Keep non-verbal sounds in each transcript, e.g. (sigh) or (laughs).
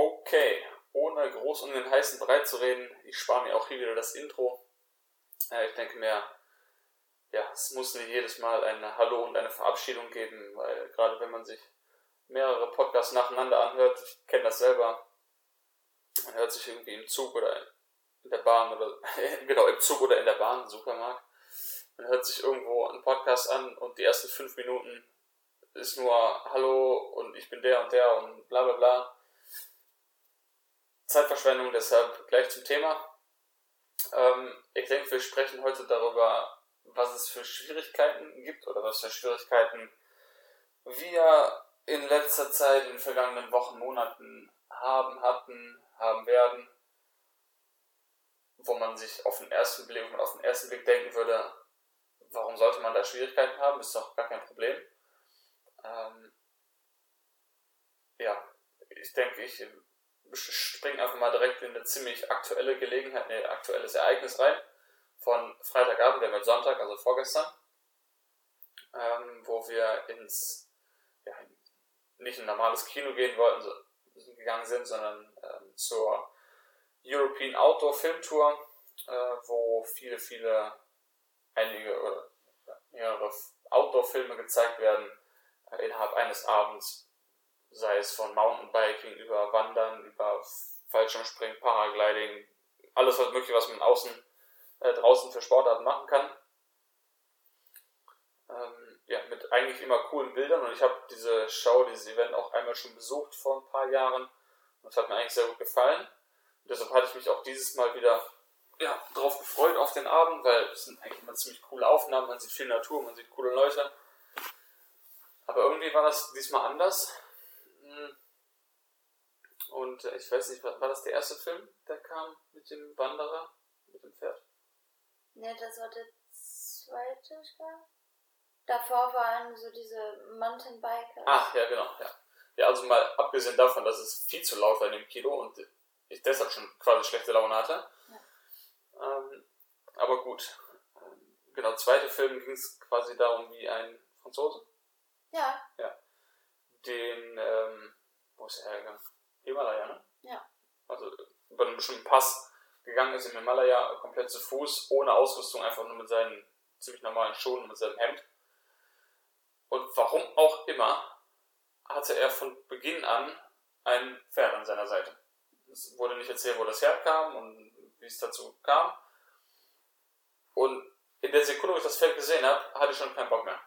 Okay, ohne groß um den heißen Brei zu reden, ich spare mir auch hier wieder das Intro. Äh, ich denke mir, ja, es muss nicht jedes Mal ein Hallo und eine Verabschiedung geben, weil gerade wenn man sich mehrere Podcasts nacheinander anhört, ich kenne das selber, man hört sich irgendwie im Zug oder in der Bahn oder (laughs) genau im Zug oder in der Bahn, Supermarkt, man hört sich irgendwo einen Podcast an und die ersten fünf Minuten ist nur Hallo und ich bin der und der und bla bla bla. Zeitverschwendung, deshalb gleich zum Thema. Ähm, ich denke, wir sprechen heute darüber, was es für Schwierigkeiten gibt oder was für Schwierigkeiten wir in letzter Zeit, in den vergangenen Wochen, Monaten haben, hatten, haben werden, wo man sich auf den ersten Blick, wo man auf den ersten Blick denken würde, warum sollte man da Schwierigkeiten haben? Ist doch gar kein Problem. Ähm, ja, ich denke, ich springe einfach mal direkt in eine ziemlich aktuelle Gelegenheit, ein aktuelles Ereignis rein. Von Freitagabend, wir haben Sonntag, also vorgestern, ähm, wo wir ins, ja, nicht ein normales Kino gehen wollten, so, gegangen sind, sondern ähm, zur European Outdoor Film Tour, äh, wo viele, viele, einige oder mehrere Outdoor-Filme gezeigt werden äh, innerhalb eines Abends, sei es von Mountainbiking über Wandern, über Fallschirmspringen, Paragliding, alles was möglich, was man außen äh, draußen für Sportarten machen kann. Ähm, ja, mit eigentlich immer coolen Bildern und ich habe diese Show, dieses Event auch einmal schon besucht vor ein paar Jahren und es hat mir eigentlich sehr gut gefallen. Und deshalb hatte ich mich auch dieses Mal wieder ja, drauf gefreut auf den Abend, weil es sind eigentlich immer ziemlich coole Aufnahmen, man sieht viel Natur, man sieht coole Leute. Aber irgendwie war das diesmal anders. Und äh, ich weiß nicht, war das der erste Film, der kam mit dem Wanderer, mit dem Pferd? Ne, das war der zweite, ich glaube. Davor waren so diese Mountainbiker. Ach, ja, genau, ja. Ja, also mal abgesehen davon, dass es viel zu laut war in dem Kino und ich deshalb schon quasi schlechte Laune hatte. Ja. Ähm, aber gut. Genau, zweite Film ging es quasi darum, wie ein Franzose ja. Ja. Den, ähm, wo ist er hergegangen? Himalaya, ne? Ja. Also über einen bestimmten Pass gegangen ist im Himalaya komplett zu Fuß, ohne Ausrüstung, einfach nur mit seinen ziemlich normalen Schuhen und mit seinem Hemd. Und warum auch immer hatte er von Beginn an ein Pferd an seiner Seite. Es wurde nicht erzählt, wo das herkam und wie es dazu kam. Und in der Sekunde, wo ich das Pferd gesehen habe, hatte ich schon keinen Bock mehr.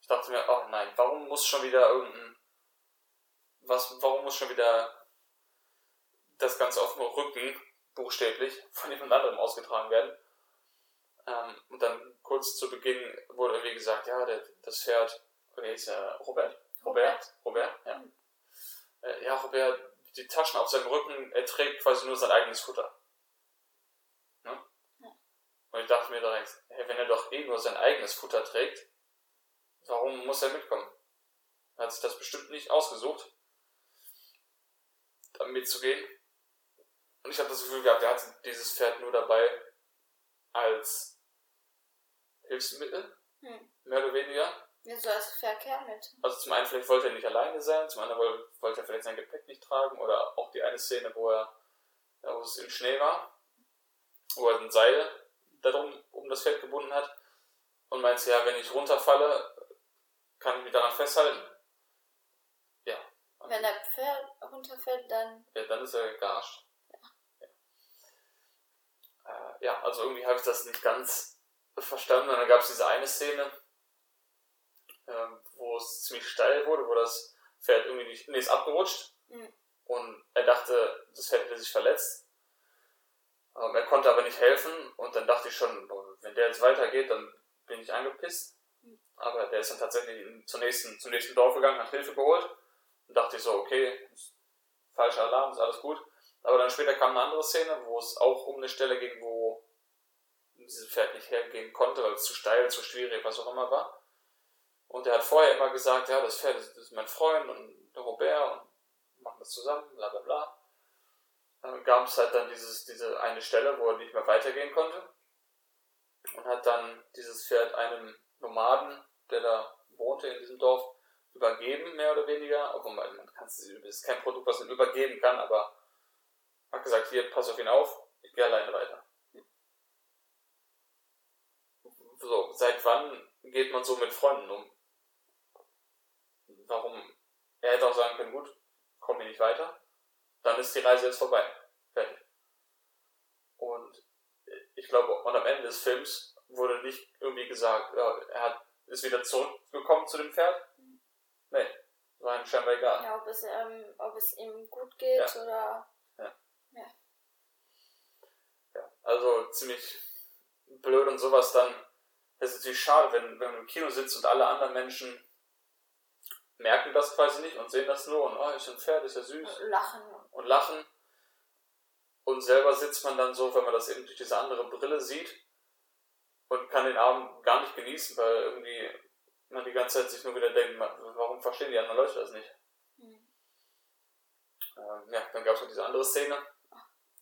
Ich dachte mir, oh nein, warum muss schon wieder irgendein. Was, warum muss schon wieder das Ganze auf dem Rücken, buchstäblich, von jemand anderem ausgetragen werden? Ähm, und dann kurz zu Beginn wurde irgendwie gesagt, ja, der, das Pferd, wie hieß er, Robert? Robert? Robert, ja. Äh, ja, Robert, die Taschen auf seinem Rücken, er trägt quasi nur sein eigenes Futter. Ne? Ja. Und ich dachte mir direkt, hey, wenn er doch eh nur sein eigenes Futter trägt, Warum muss er mitkommen? Er hat sich das bestimmt nicht ausgesucht, mitzugehen. Und ich habe das Gefühl gehabt, er hat dieses Pferd nur dabei als Hilfsmittel, hm. mehr oder weniger. Ja, so als Verkehr mit. Also zum einen vielleicht wollte er nicht alleine sein, zum anderen wollte er vielleicht sein Gepäck nicht tragen oder auch die eine Szene, wo er, wo es im Schnee war, wo er ein Seil darum um das Pferd gebunden hat und meinte, ja, wenn ich runterfalle, kann ich mich daran festhalten? Wenn der Pferd runterfällt, dann. Ja, dann ist er gearscht. Ja. Ja. Äh, ja, also irgendwie habe ich das nicht ganz verstanden. Und dann gab es diese eine Szene, äh, wo es ziemlich steil wurde, wo das Pferd irgendwie nicht. Nee, ist abgerutscht. Mhm. Und er dachte, das Pferd hätte sich verletzt. Ähm, er konnte aber nicht helfen. Und dann dachte ich schon, wenn der jetzt weitergeht, dann bin ich angepisst. Aber der ist dann tatsächlich zum nächsten, zum nächsten Dorf gegangen, hat Hilfe geholt. Und dachte ich so, okay, falscher Alarm, ist alles gut. Aber dann später kam eine andere Szene, wo es auch um eine Stelle ging, wo dieses Pferd nicht hergehen konnte, weil es zu steil, zu schwierig, was auch immer war. Und er hat vorher immer gesagt, ja, das Pferd ist, ist mein Freund und der Robert und machen das zusammen, bla bla bla. Dann gab es halt dann dieses, diese eine Stelle, wo er nicht mehr weitergehen konnte. Und hat dann dieses Pferd einem Nomaden der da wohnte in diesem Dorf, übergeben, mehr oder weniger. Obwohl man, man kann es ist kein Produkt, was man übergeben kann, aber hat gesagt, hier, pass auf ihn auf, ich gehe alleine weiter. So, seit wann geht man so mit Freunden um? Warum? Er hätte auch sagen können, gut, komm hier nicht weiter, dann ist die Reise jetzt vorbei. Fertig. Und ich glaube, und am Ende des Films wurde nicht irgendwie gesagt, er hat, ist wieder zurückgekommen zu dem Pferd. Nee, war ihm scheinbar egal. Ja, ob es, ähm, ob es ihm gut geht Ja. oder. Ja, also ziemlich blöd und sowas dann. Das ist natürlich schade, wenn, wenn man im Kino sitzt und alle anderen Menschen merken das quasi nicht und sehen das nur und oh, ist ein Pferd, ist ja süß Lachen. und lachen. Und selber sitzt man dann so, wenn man das eben durch diese andere Brille sieht und kann den Abend gar nicht genießen, weil irgendwie man die ganze Zeit sich nur wieder denkt, warum verstehen die anderen Leute das nicht? Hm, Ähm, ja, dann gab es noch diese andere Szene.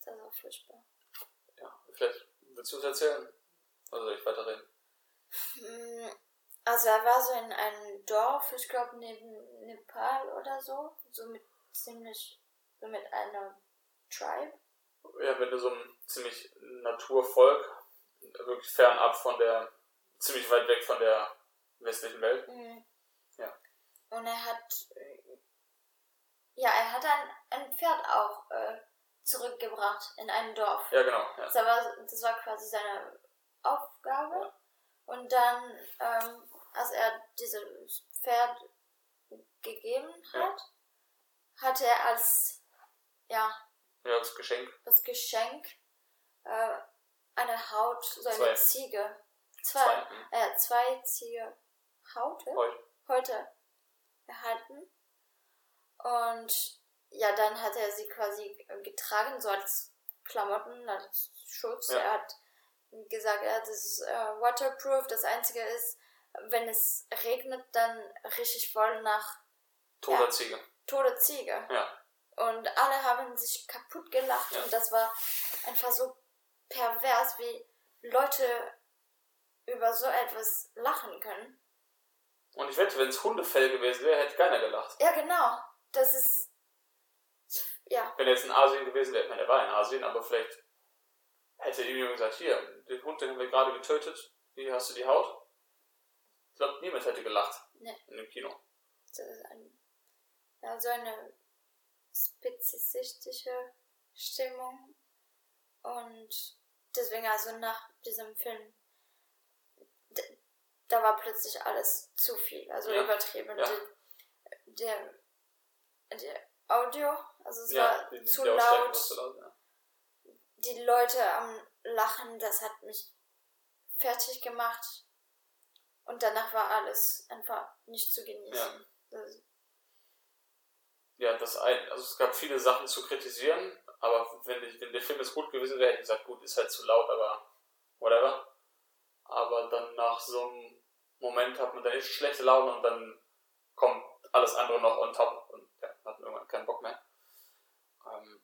Das ist auch furchtbar. Ja, vielleicht willst du es erzählen? Also soll ich weiterreden? Hm, Also er war so in einem Dorf, ich glaube neben Nepal oder so, so mit ziemlich, so mit einer Tribe. Ja, du so ein ziemlich Naturvolk, wirklich fernab von der, ziemlich weit weg von der westlichen Welt. Mhm. Ja. Und er hat, äh, ja, er hat ein, ein Pferd auch äh, zurückgebracht in ein Dorf. Ja, genau. Ja. Das war, das war quasi seine Aufgabe. Und dann, ähm, als er dieses Pferd gegeben Ja. hat, hat er als, ja, ja, das Geschenk. das Geschenk äh, eine Haut, so eine Zwei. Ziege. Zwei. Zwei. Hat zwei Ziege Haute Heute. heute erhalten. Und ja, dann hat er sie quasi getragen, so als Klamotten, als Schutz. Ja. Er hat gesagt, ja, das ist äh, waterproof. Das Einzige ist, wenn es regnet, dann richtig voll nach Toter Ja. Ziege. tote Ziege. Ja. Und alle haben sich kaputt gelacht Ja. und das war einfach so pervers, wie Leute über so etwas lachen können. Und ich wette, wenn es Hundefell gewesen wäre, hätte keiner gelacht. Ja, genau. Das ist. Ja, Wenn er jetzt in Asien gewesen wäre, ich meine, er war in Asien, aber vielleicht hätte ihm gesagt, hier, den Hund, den haben wir gerade getötet, hier hast du die Haut. Ich glaube, niemand hätte gelacht Nee. in dem Kino. das ist ein, ja, so eine spezifistische Stimmung. Und deswegen, also nach diesem Film, da war plötzlich alles zu viel, also Ja. übertrieben. Ja. Der, der Audio, also es ja, war die- die- zu laut. laut. Ja. die Leute am Lachen, das hat mich fertig gemacht. Und danach war alles einfach nicht zu genießen. Das, ja, das ein, also es gab viele Sachen zu kritisieren, aber wenn, die, wenn der Film jetzt gut gewesen wäre, hätte ich gesagt, gut, ist halt zu laut, aber whatever. Aber dann nach so einem Moment hat man dann echt schlechte Laune und dann kommt alles andere noch on top und ja, hat man irgendwann keinen Bock mehr. Ähm,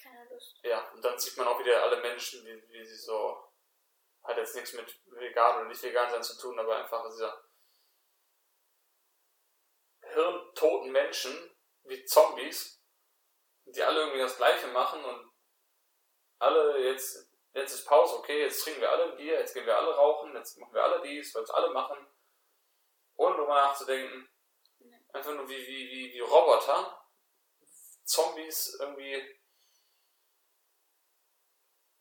keine Lust. ja, und dann sieht man auch wieder alle Menschen, wie, wie sie so, hat jetzt nichts mit vegan oder nicht vegan sein zu tun, aber einfach dieser hirntoten Menschen wie Zombies, die alle irgendwie das Gleiche machen und alle jetzt, jetzt ist Pause, okay, jetzt trinken wir alle ein Bier, jetzt gehen wir alle rauchen, jetzt machen wir alle dies, weil es alle machen, ohne drüber nachzudenken. Einfach nur wie, wie, wie, wie Roboter, Zombies irgendwie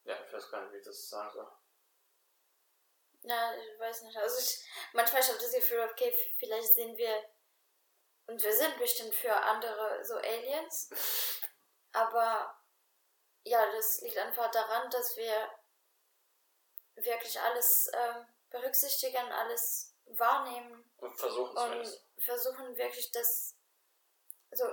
ja, ich weiß gar nicht, wie ich das sagen soll. Ja, ich weiß nicht. Also ich, manchmal habe ich das Gefühl, okay, vielleicht sind wir und wir sind bestimmt für andere so Aliens. (laughs) Aber ja, das liegt einfach daran, dass wir wirklich alles ähm, berücksichtigen, alles wahrnehmen Und versuchen und versuchen wirklich das so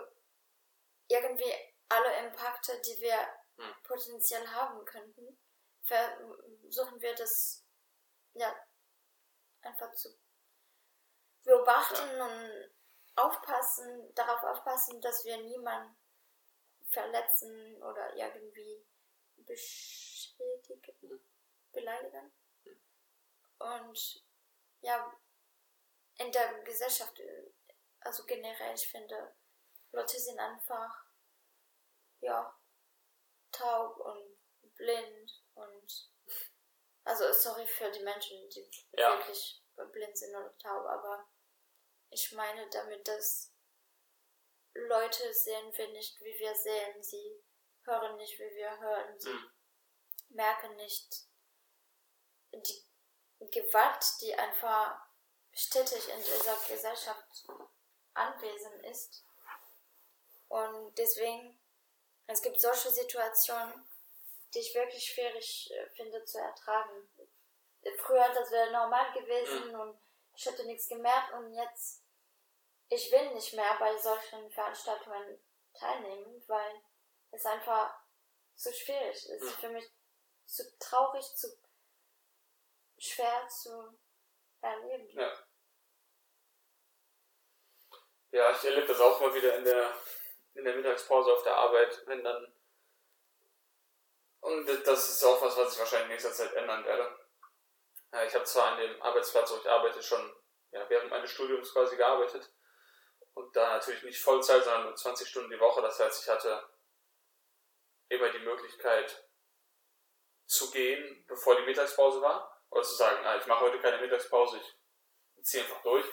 irgendwie alle Impakte, die wir Hm. potenziell haben könnten, versuchen wir das ja einfach zu beobachten und aufpassen, darauf aufpassen, dass wir niemanden verletzen oder irgendwie beschädigen, Mhm. beleidigen. Und ja, in der Gesellschaft, äh, also generell, ich finde, Leute sind einfach, ja, taub und blind und, also sorry für die Menschen, die ja. wirklich blind sind oder taub, aber ich meine damit, dass Leute sehen wir nicht, wie wir sehen, sie hören nicht, wie wir hören, sie hm. merken nicht die Gewalt, die einfach stetig in dieser Gesellschaft anwesend ist. Und deswegen, es gibt solche Situationen, die ich wirklich schwierig äh, finde zu ertragen. Früher das wäre normal gewesen mhm. und ich hätte nichts gemerkt und jetzt, ich will nicht mehr bei solchen Veranstaltungen teilnehmen, weil es einfach zu schwierig ist. Mhm. Für mich zu traurig, zu schwer zu erleben. Ja. Ja, ich erlebe das auch mal wieder in der, in der Mittagspause auf der Arbeit, wenn dann. Und das ist auch was, was ich wahrscheinlich in nächster Zeit ändern werde. Ja, ich habe zwar an dem Arbeitsplatz, wo ich arbeite, schon ja, während meines Studiums quasi gearbeitet. Und da natürlich nicht Vollzeit, sondern nur 20 Stunden die Woche. Das heißt, ich hatte immer die Möglichkeit zu gehen, bevor die Mittagspause war. Oder zu sagen, ah, ich mache heute keine Mittagspause, ich ziehe einfach durch.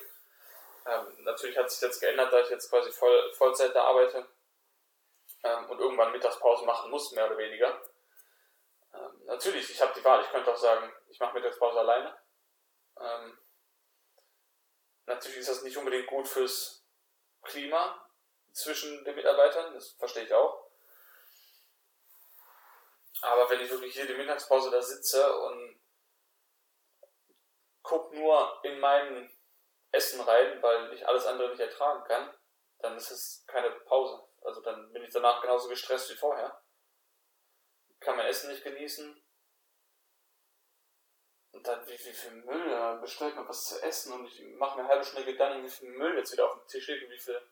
Ähm, natürlich hat sich jetzt geändert, da ich jetzt quasi voll, Vollzeit da arbeite ähm, und irgendwann Mittagspause machen muss, mehr oder weniger. Ähm, natürlich, ich habe die Wahl. Ich könnte auch sagen, ich mache Mittagspause alleine. Ähm, natürlich ist das nicht unbedingt gut fürs Klima zwischen den Mitarbeitern, das verstehe ich auch. Aber wenn ich wirklich hier die Mittagspause da sitze und gucke nur in meinen Essen rein, weil ich alles andere nicht ertragen kann, dann ist es keine Pause. Also dann bin ich danach genauso gestresst wie vorher. Kann mein Essen nicht genießen. Und dann, wie, wie viel Müll, dann bestellt man was zu essen und ich mache mir eine halbe Stunde Gedanken, wie viel Müll jetzt wieder auf dem Tisch liegt und wie viel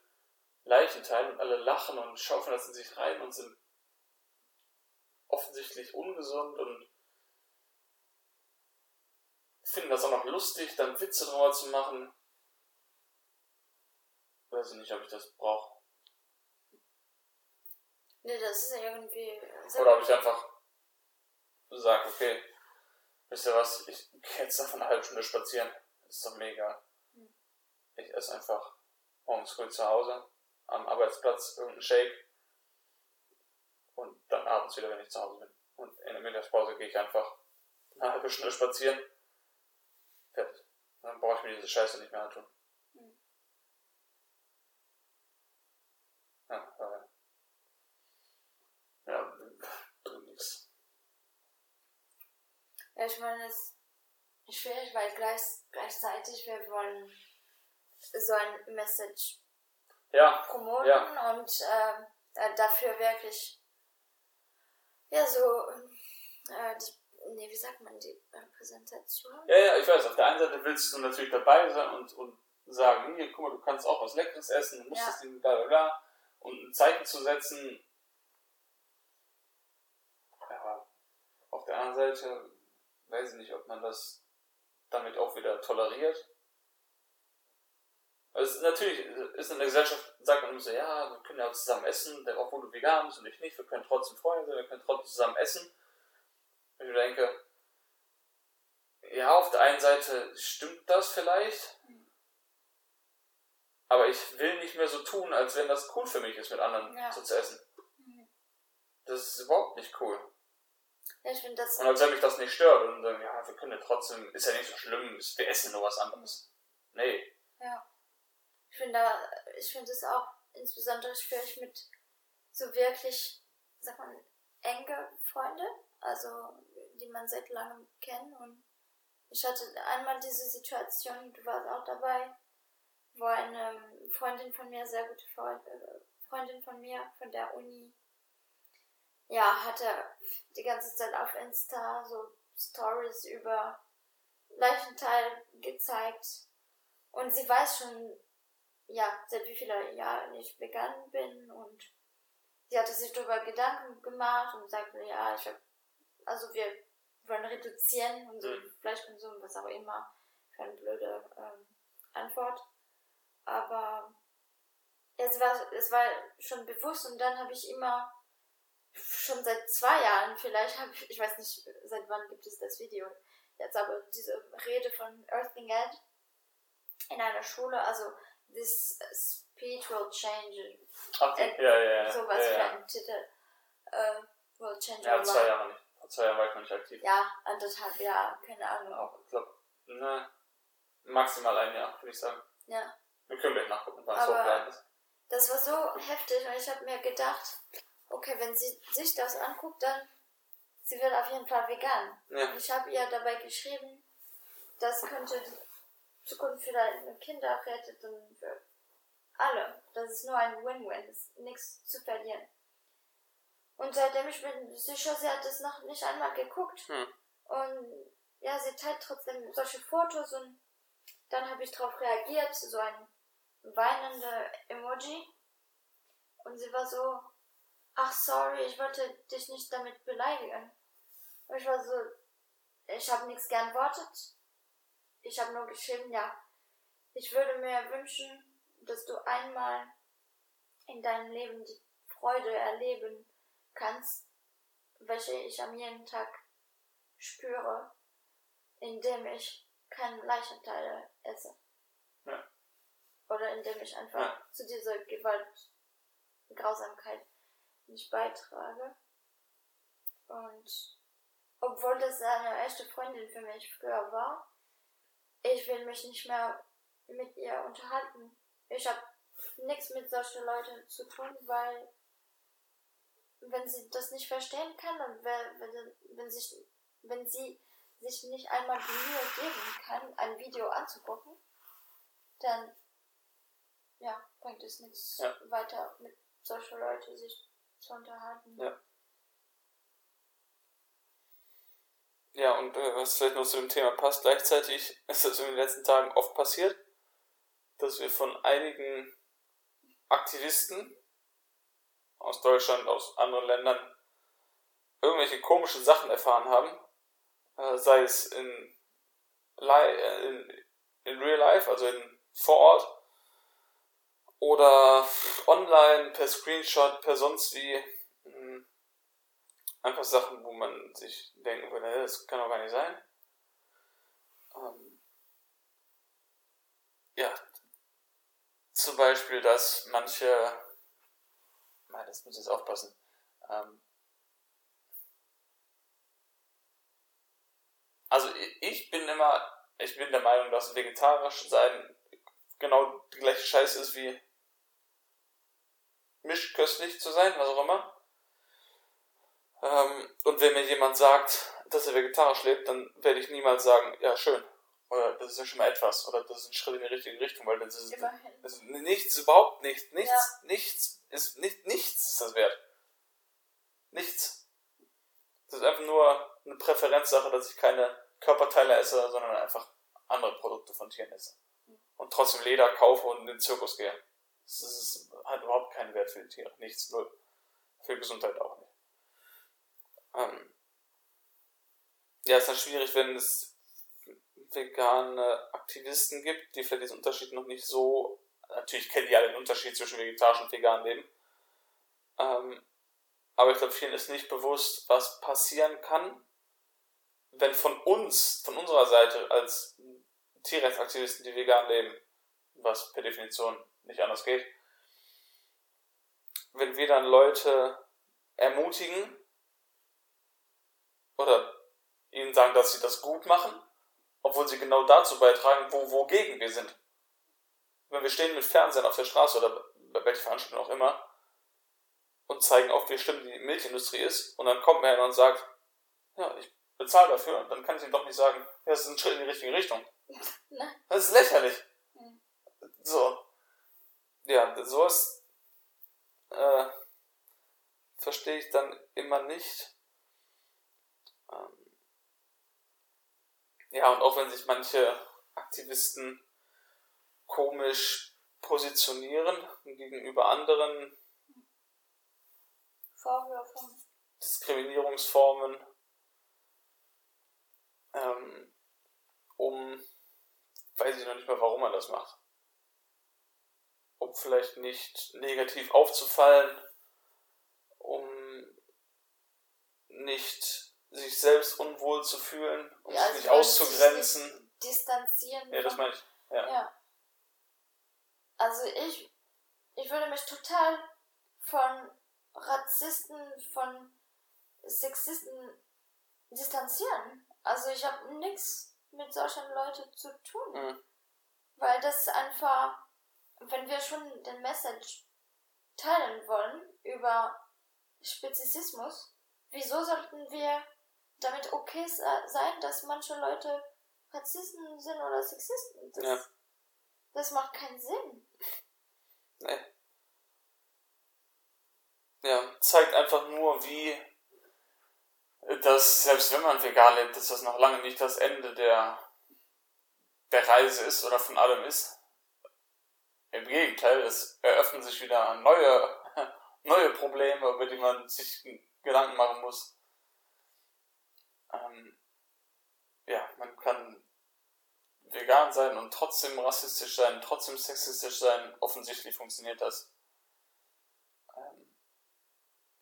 Leichenteile und alle lachen und schaufeln das in sich rein und sind offensichtlich ungesund und finden das auch noch lustig, dann Witze drüber zu machen. Weiß ich nicht, ob ich das brauche. Nee, das ist irgendwie. Oder ob ich einfach sage, okay, wisst ihr was, ich gehe jetzt noch eine halbe Stunde spazieren. ist doch mega. Hm. Ich esse einfach morgens früh zu Hause, am Arbeitsplatz irgendeinen Shake und dann abends wieder, wenn ich zu Hause bin. Und in der Mittagspause gehe ich einfach eine halbe Stunde spazieren. Fertig. Dann brauche ich mir diese Scheiße nicht mehr antun. Ja, äh, ja, bringt nichts. Ja, ich meine, es ist schwierig, weil gleich, gleichzeitig wir wollen so ein Message ja, promoten ja. und äh, dafür wirklich ja so äh, die, nee, wie sagt man die Repräsentation? Ja, ja, ich weiß, auf der einen Seite willst du natürlich dabei sein und, und sagen, hier, guck mal, du kannst auch was Leckeres essen, du musst ja. das Ding bla bla bla und ein Zeichen zu setzen. Ja, auf der anderen Seite weiß ich nicht, ob man das damit auch wieder toleriert. Also natürlich ist in der Gesellschaft, sagt man immer so, ja, wir können ja zusammen essen, obwohl du vegan bist und ich nicht, wir können trotzdem Freunde sein, wir können trotzdem zusammen essen. Und ich denke, ja, auf der einen Seite stimmt das vielleicht, aber ich will nicht mehr so tun, als wenn das cool für mich ist, mit anderen ja. so zu essen. Mhm. Das ist überhaupt nicht cool. Ja, ich finde das. Und als wenn mich das nicht stört und dann, ja, wir können ja trotzdem, ist ja nicht so schlimm, wir essen nur was anderes. Nee. Ja. Ich finde ich finde es auch insbesondere schwierig mit so wirklich, sag mal, enge Freunde, also die man seit langem kennt und ich hatte einmal diese Situation, du warst auch dabei, wo eine Freundin von mir, sehr gute Freund, äh, Freundin von mir von der Uni, ja, hatte die ganze Zeit auf Insta so Stories über Leichenteil gezeigt. Und sie weiß schon, ja, seit wie vielen Jahren ich vegan bin und sie hatte sich darüber Gedanken gemacht und sagte, ja, ich hab, also wir wollen reduzieren so mhm. Fleischkonsum, was auch immer, keine blöde ähm, Antwort. Aber Ja, es war, es war schon bewusst und dann habe ich immer, schon seit zwei Jahren vielleicht, habe ich, ich weiß nicht, seit wann gibt es das Video jetzt, aber diese Rede von Earthling Ed in einer Schule, also this speech will change. Okay, ja, ja, ja. Sowas ja, ja. für einen Titel. Äh, will change Ja, zwei. Jahre nicht. Vor zwei Jahren war ich noch nicht aktiv. Ja, anderthalb Jahre, keine Ahnung. Auch, ich glaube, ne, maximal ein Jahr, würde ich sagen. Ja. Wir können gleich nachgucken, wann es Aber- hochgeladen ist. Das war so heftig und ich habe mir gedacht, okay, wenn sie sich das anguckt, dann sie wird auf jeden Fall vegan. Ja. Ich habe ihr dabei geschrieben, das könnte die Zukunft für deine Kinder rettet und für alle. Das ist nur ein Win-Win, es ist nichts zu verlieren. Und seitdem ich bin sicher, sie hat es noch nicht einmal geguckt. Hm. Und ja, sie teilt trotzdem solche Fotos und dann habe ich darauf reagiert, so ein weinende Emoji. Und sie war so, ach sorry, ich wollte dich nicht damit beleidigen. Und ich war so, ich habe nichts geantwortet. Ich habe nur geschrieben, ja, ich würde mir wünschen, dass du einmal in deinem Leben die Freude erleben kannst, welche ich am jeden Tag spüre, indem ich keine Leichenteile esse. Ja. Oder indem ich einfach Ja. zu dieser Gewalt, Grausamkeit nicht beitrage. Und obwohl das eine echte Freundin für mich früher war, ich will mich nicht mehr mit ihr unterhalten. Ich habe nichts mit solchen Leuten zu tun, weil wenn sie das nicht verstehen kann und wenn, wenn, sich, wenn sie sich nicht einmal die Mühe geben kann, ein Video anzugucken, dann ja, bringt es nichts Ja. weiter mit solchen Leuten sich zu unterhalten. Ja. Ja, und äh, was vielleicht noch zu dem Thema passt, gleichzeitig (laughs) ist das in den letzten Tagen oft passiert, dass wir von einigen Aktivisten aus Deutschland, aus anderen Ländern irgendwelche komischen Sachen erfahren haben, äh, sei es in, äh, in, in Real Life, also in vor Ort, oder online, per Screenshot, per sonst wie. mh, Einfach Sachen, wo man sich denken würde, "Hä, das kann doch gar nicht sein. Ähm, ja, zum Beispiel, dass manche, nein, das muss ich jetzt aufpassen, ähm, also ich bin immer, ich bin der Meinung, dass vegetarisch sein genau die gleiche Scheiße ist wie mischköstlich zu sein, was auch immer. Ähm, und wenn mir jemand sagt, dass er vegetarisch lebt, dann werde ich niemals sagen, ja schön. Oder das ist ja schon mal etwas. Oder das ist ein Schritt in die richtige Richtung, weil das ist, das ist nichts, überhaupt nichts, nichts, Ja. nichts ist nicht, nichts ist das wert. Nichts. Das ist einfach nur eine Präferenzsache, dass ich keine Körperteile esse, sondern einfach andere Produkte von Tieren esse. Und trotzdem Leder kaufe und in den Zirkus gehe. Das ist, hat überhaupt keinen Wert für die Tiere. Nichts, null. Für Gesundheit auch nicht. Ähm ja, ist dann schwierig, wenn es vegane Aktivisten gibt, die vielleicht diesen Unterschied noch nicht so. Natürlich kennen die alle den Unterschied zwischen vegetarisch und vegan leben. Ähm, aber ich glaube, vielen ist nicht bewusst, was passieren kann, wenn von uns, von unserer Seite als Tierrechtsaktivisten, die vegan leben, was per Definition nicht anders geht, wenn wir dann Leute ermutigen oder ihnen sagen, dass sie das gut machen, obwohl sie genau dazu beitragen, wo, wogegen wir sind. Wenn wir stehen mit Fernsehen auf der Straße oder bei welcher Veranstaltung auch immer und zeigen auf, wie schlimm die Milchindustrie ist und dann kommt mir einer und sagt, ja, ich bezahle dafür, dann kann ich ihm doch nicht sagen, ja, das ist ein Schritt in die richtige Richtung. (laughs) Nein. Das ist lächerlich. Hm. So. Ja, sowas äh, verstehe ich dann immer nicht. Ähm, ja, und auch wenn sich manche Aktivisten komisch positionieren gegenüber anderen Vorwürfe. Diskriminierungsformen, ähm, um, weiß ich noch nicht mal, warum er das macht. Um vielleicht nicht negativ aufzufallen, um nicht sich selbst unwohl zu fühlen, um ja, sich nicht auszugrenzen. distanzieren. Ja, das meine ich. Ja. ja. Also ich, ich würde mich total von Rassisten, von Sexisten distanzieren. Also ich habe nichts mit solchen Leuten zu tun. Mhm. Weil das einfach, wenn wir schon den Message teilen wollen über Spezizismus, wieso sollten wir damit okay sein, dass manche Leute Rassisten sind oder Sexisten? Das, ja. das macht keinen Sinn. Nee. Ja, zeigt einfach nur, wie dass selbst wenn man vegan lebt, dass das noch lange nicht das Ende der, der Reise ist oder von allem ist. Im Gegenteil, es eröffnen sich wieder neue, (laughs) neue Probleme, über die man sich Gedanken machen muss. Ähm, ja, man kann vegan sein und trotzdem rassistisch sein, trotzdem sexistisch sein. Offensichtlich funktioniert das.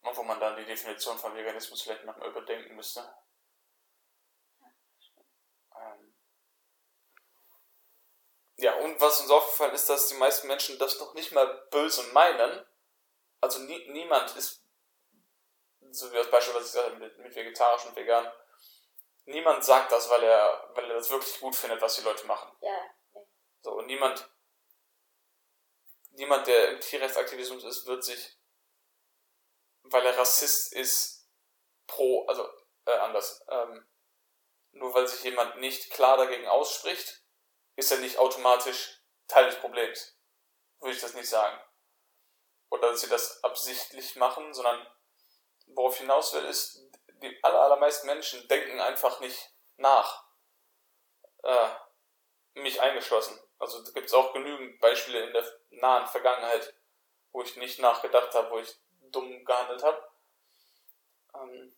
Und wo man dann die Definition von Veganismus vielleicht nochmal überdenken müsste. Ja, und was uns aufgefallen ist, dass die meisten Menschen das noch nicht mal böse meinen. Also nie, niemand ist, so wie das Beispiel, was ich gesagt habe, mit, mit vegetarisch und vegan, niemand sagt das, weil er, weil er das wirklich gut findet, was die Leute machen. Ja. So, und niemand, niemand, der im Tierrechtsaktivismus ist, wird sich weil er Rassist ist, pro, also äh, anders. Ähm, nur weil sich jemand nicht klar dagegen ausspricht, ist er nicht automatisch Teil des Problems. Würde ich das nicht sagen. Oder dass sie das absichtlich machen, sondern worauf hinaus will, ist, die aller, allermeisten Menschen denken einfach nicht nach. Äh, mich eingeschlossen. Also gibt es auch genügend Beispiele in der nahen Vergangenheit, wo ich nicht nachgedacht habe, wo ich dumm gehandelt habe. Ähm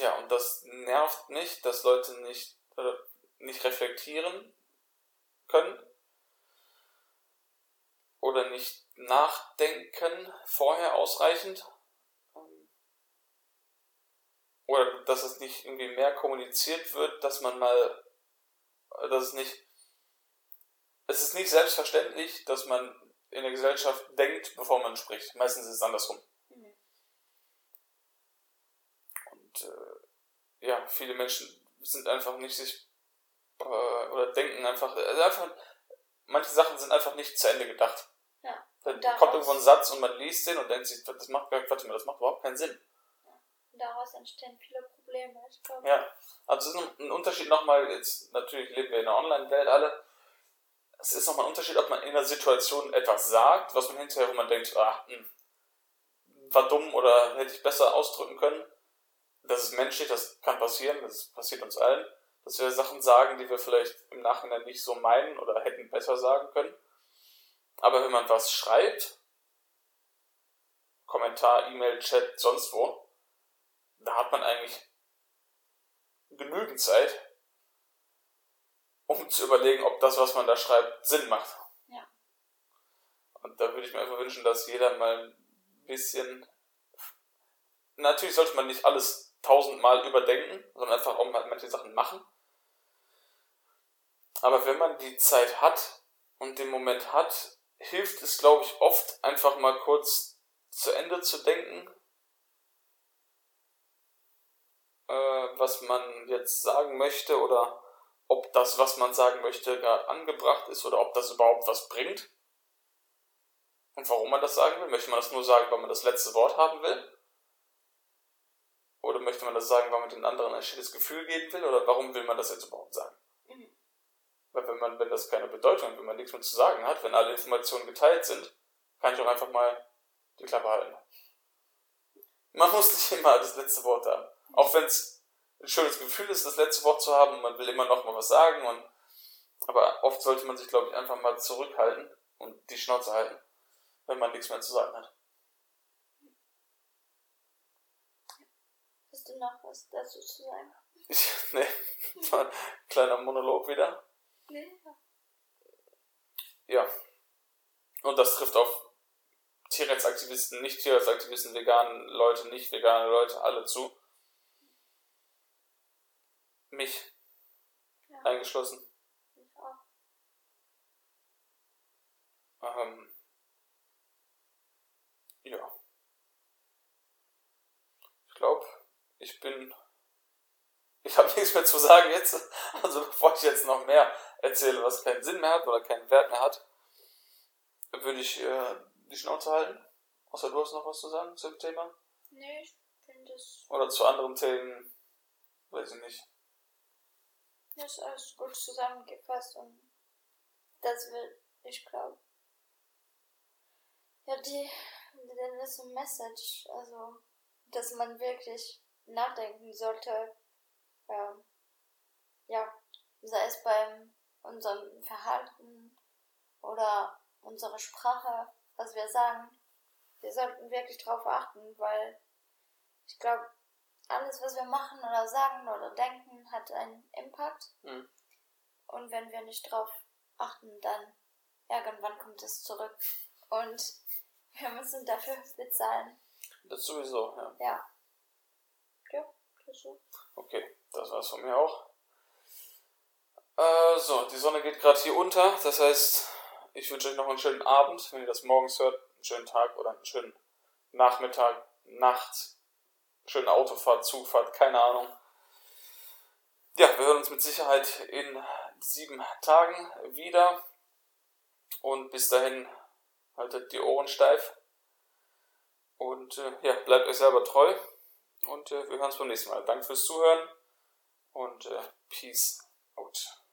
ja, und das nervt nicht, dass Leute nicht, äh, nicht reflektieren können oder nicht nachdenken vorher ausreichend. Oder dass es nicht irgendwie mehr kommuniziert wird, dass man mal, dass es nicht, es ist nicht selbstverständlich, dass man in der Gesellschaft denkt, bevor man spricht. Meistens ist es andersrum. Mhm. Und äh, ja, viele Menschen sind einfach nicht sich äh, oder denken einfach, also einfach, manche Sachen sind einfach nicht zu Ende gedacht. Ja. Dann kommt irgendwo ein Satz und man liest den und denkt sich, das macht, warte mal, das macht überhaupt keinen Sinn. Ja. daraus entstehen viele Probleme. Ich glaube. Ja, also es ist ein Unterschied nochmal, jetzt natürlich leben wir in einer Online-Welt alle, es ist nochmal ein Unterschied, ob man in einer Situation etwas sagt, was man hinterher, wo man denkt, ah, mh, hm, war dumm oder hätte ich besser ausdrücken können. Das ist menschlich, das kann passieren, das passiert uns allen, dass wir Sachen sagen, die wir vielleicht im Nachhinein nicht so meinen oder hätten besser sagen können. Aber wenn man was schreibt, Kommentar, E-Mail, Chat, sonst wo, da hat man eigentlich genügend Zeit, um zu überlegen, ob das, was man da schreibt, Sinn macht. Ja. Und da würde ich mir einfach wünschen, dass jeder mal ein bisschen. Natürlich sollte man nicht alles tausendmal überdenken, sondern einfach auch manche Sachen machen. Aber wenn man die Zeit hat und den Moment hat, hilft es, glaube ich, oft einfach mal kurz zu Ende zu denken, äh, was man jetzt sagen möchte oder ob das, was man sagen möchte, gerade angebracht ist oder ob das überhaupt was bringt. Und warum man das sagen will. Möchte man das nur sagen, weil man das letzte Wort haben will? Oder möchte man das sagen, weil man den anderen ein schönes Gefühl geben will? Oder warum will man das jetzt überhaupt sagen? Mhm. Weil wenn man, wenn das keine Bedeutung hat, wenn man nichts mehr zu sagen hat, wenn alle Informationen geteilt sind, kann ich auch einfach mal die Klappe halten. Man muss nicht immer das letzte Wort haben. Auch wenn es ein schönes Gefühl ist, das letzte Wort zu haben. Man will immer noch mal was sagen. Und, aber oft sollte man sich, glaube ich, einfach mal zurückhalten und die Schnauze halten, wenn man nichts mehr zu sagen hat. Hast du noch was dazu zu sagen? (laughs) nee, war ein kleiner Monolog wieder. Nee. ja. Und das trifft auf Tierrechtsaktivisten, nicht Tierrechtsaktivisten, veganen Leute, nicht vegane Leute, alle zu. Mich ja. eingeschlossen. Ich auch. Ähm, ja. Ich glaube, ich bin. Ich habe (laughs) nichts mehr zu sagen jetzt. Also bevor ich jetzt noch mehr erzähle, was keinen Sinn mehr hat oder keinen Wert mehr hat, würde ich äh, die Schnauze halten. Außer du hast noch was zu sagen zu dem Thema? Nee, ich finde es. Oder zu anderen Themen, weiß ich nicht. Das ist alles gut zusammengefasst und das will, ich glaube. Ja, die, dann ist ein Message, also, dass man wirklich nachdenken sollte, ähm, ja, sei es beim unserem Verhalten oder unsere Sprache, was wir sagen. Wir sollten wirklich darauf achten, weil ich glaube, alles, was wir machen oder sagen oder denken, hat einen Impact. Mhm. Und wenn wir nicht darauf achten, dann irgendwann kommt es zurück. Und (laughs) wir müssen dafür bezahlen. Das sowieso, ja. Ja. Okay, das war's von mir auch. Äh, so, die Sonne geht gerade hier unter. Das heißt, ich wünsche euch noch einen schönen Abend, wenn ihr das morgens hört. Einen schönen Tag oder einen schönen Nachmittag, Nacht, schöne Autofahrt, Zugfahrt, keine Ahnung. Ja, wir hören uns mit Sicherheit in sieben Tagen wieder. Und bis dahin haltet die Ohren steif. Und äh, ja, bleibt euch selber treu. Und äh, wir hören uns beim nächsten Mal. Danke fürs Zuhören und äh, Peace out.